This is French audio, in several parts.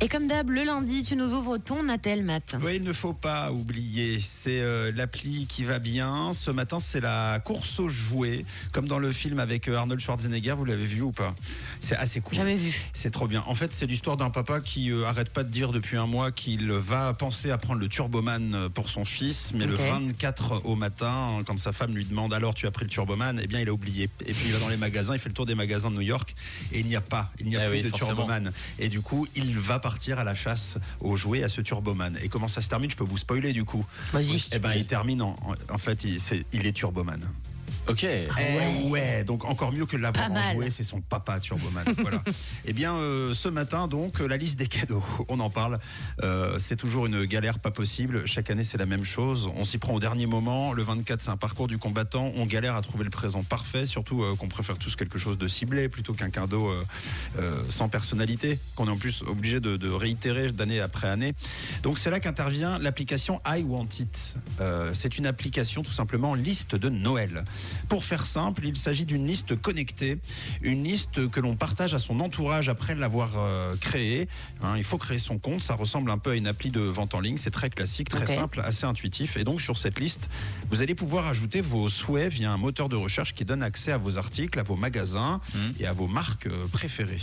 Et comme d'hab, le lundi, tu nous ouvres ton attel, Matt. Oui, il ne faut pas oublier, c'est euh, l'appli qui va bien. Ce matin, c'est la course aux jouets, comme dans le film avec euh, Arnold Schwarzenegger. Vous l'avez vu ou pas? C'est assez cool. Jamais vu. C'est trop bien. En fait, c'est l'histoire d'un papa qui euh, arrête pas de dire depuis un mois qu'il va penser à prendre le Turboman euh, pour son fils, mais le Ok. 24 au matin, quand sa femme lui demande alors tu as pris le Turboman, eh bien il a oublié. Et puis il va dans les magasins, il fait le tour des magasins de New York et il n'y a pas, il n'y a Eh plus oui, de forcément. Turboman. Et du coup, il va partir à la chasse aux jouets à ce Turboman. Et comment ça se termine? Je peux vous spoiler du coup. Vas-y. Eh ben, il termine en, fait, il est Turboman. Ok. Eh ouais, donc encore mieux que de l'avoir Pas en mal. jouet, c'est son papa Turboman. voilà. Eh bien, euh, ce matin, donc, la liste des cadeaux, on en parle. Euh, c'est toujours une galère pas possible. Chaque année, c'est la même chose. On s'y prend au dernier moment. Le 24, c'est un parcours du combattant. On galère à trouver le présent parfait, surtout euh, qu'on préfère tous quelque chose de ciblé plutôt qu'un cadeau euh, euh, sans personnalité, qu'on est en plus obligé de, de réitérer d'année après année. Donc, c'est là qu'intervient l'application I Want It. Euh, c'est une application tout simplement liste de Noël. Pour faire simple, il s'agit d'une liste connectée, une liste que l'on partage à son entourage après l'avoir euh, créée. Hein, il faut créer son compte, ça ressemble un peu à une appli de vente en ligne, c'est très classique, très simple, assez intuitif. Et donc sur cette liste, vous allez pouvoir ajouter vos souhaits via un moteur de recherche qui donne accès à vos articles, à vos magasins et à vos marques euh, préférées.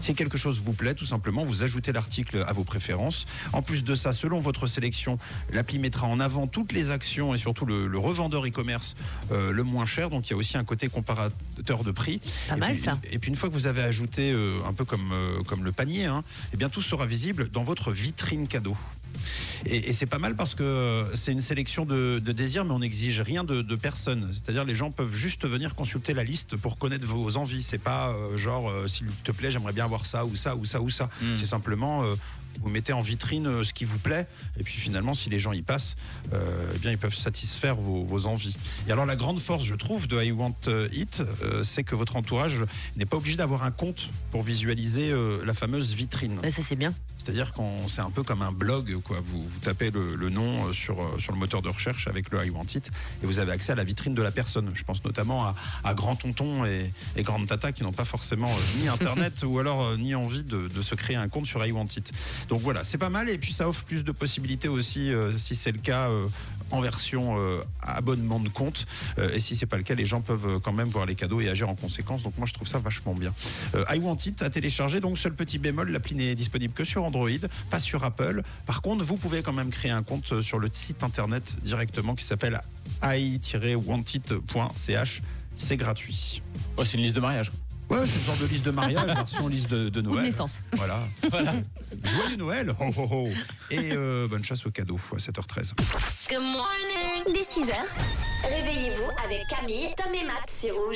Si quelque chose vous plaît, tout simplement, vous ajoutez l'article à vos préférences. En plus de ça, selon votre sélection, l'appli mettra en avant toutes les actions et surtout le, le revendeur e-commerce euh, le moins cher. Donc il y a aussi un côté comparateur de prix. Pas et mal, puis, ça. Et puis une fois que vous avez ajouté euh, un peu comme, euh, comme le panier, hein, eh bien tout sera visible dans votre vitrine cadeau. Et, et c'est pas mal parce que c'est une sélection de, de désirs, mais on n'exige rien de, de personne. C'est-à-dire les gens peuvent juste venir consulter la liste pour connaître vos envies. C'est pas euh, genre euh, s'il te plaît, j'aimerais bien avoir ça ou ça ou ça ou ça. Mm. C'est simplement euh, vous mettez en vitrine ce qui vous plaît et puis finalement si les gens y passent, euh, eh bien ils peuvent satisfaire vos, vos envies. Et alors la grande force, je trouve, de I Want It, euh, c'est que votre entourage n'est pas obligé d'avoir un compte pour visualiser euh, la fameuse vitrine. Ça, c'est bien. C'est-à-dire qu'on c'est un peu comme un blog, quoi. Vous, vous tapez le, le nom euh, sur, euh, sur le moteur de recherche avec le I Want It et vous avez accès à la vitrine de la personne. Je pense notamment à, à Grand Tonton et, et Grande Tata qui n'ont pas forcément euh, ni Internet ou alors euh, ni envie de, de se créer un compte sur I Want It. Donc voilà, c'est pas mal et puis ça offre plus de possibilités aussi, euh, si c'est le cas, en version abonnement de compte. Et si c'est pas le cas, les gens peuvent quand même voir les cadeaux et agir en conséquence. Donc moi je trouve ça vachement bien. I Want It à télécharger. Donc seul petit bémol, l'appli n'est disponible que sur Android, pas sur Apple. Par contre, vous pouvez quand même créer un compte euh, sur le site internet directement qui s'appelle i-wantit.ch. C'est gratuit. Oh, c'est une liste de mariage. Ouais, c'est une sorte de liste de mariage, version liste de, de Ou de Noël. naissance. Voilà. Joyeux Noël. Ho, ho, ho. Et euh, bonne chasse aux cadeaux à 7h13. Good morning. Dès 6h, réveillez-vous avec Camille, Tom et Matt sur Rouge.